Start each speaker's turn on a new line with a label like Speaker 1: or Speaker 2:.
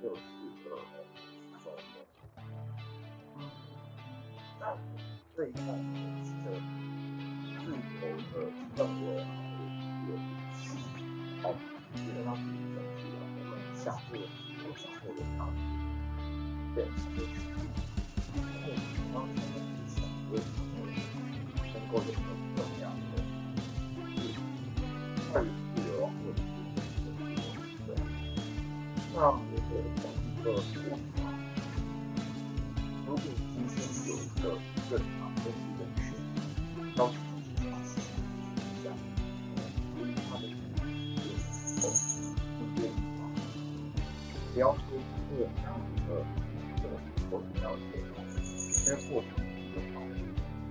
Speaker 1: 就是个说的，那这一块的自由的氛围啊，有哦，基本上是整体的我们享受的我享受的它，对，就是然后当他们想为什么能够有这样的，二那我觉得从一个做法，如果今天有一个正常的一个群，要求自己发现一下，因为他的是否应变化，不要说一个这样一个这个过程了解，在过程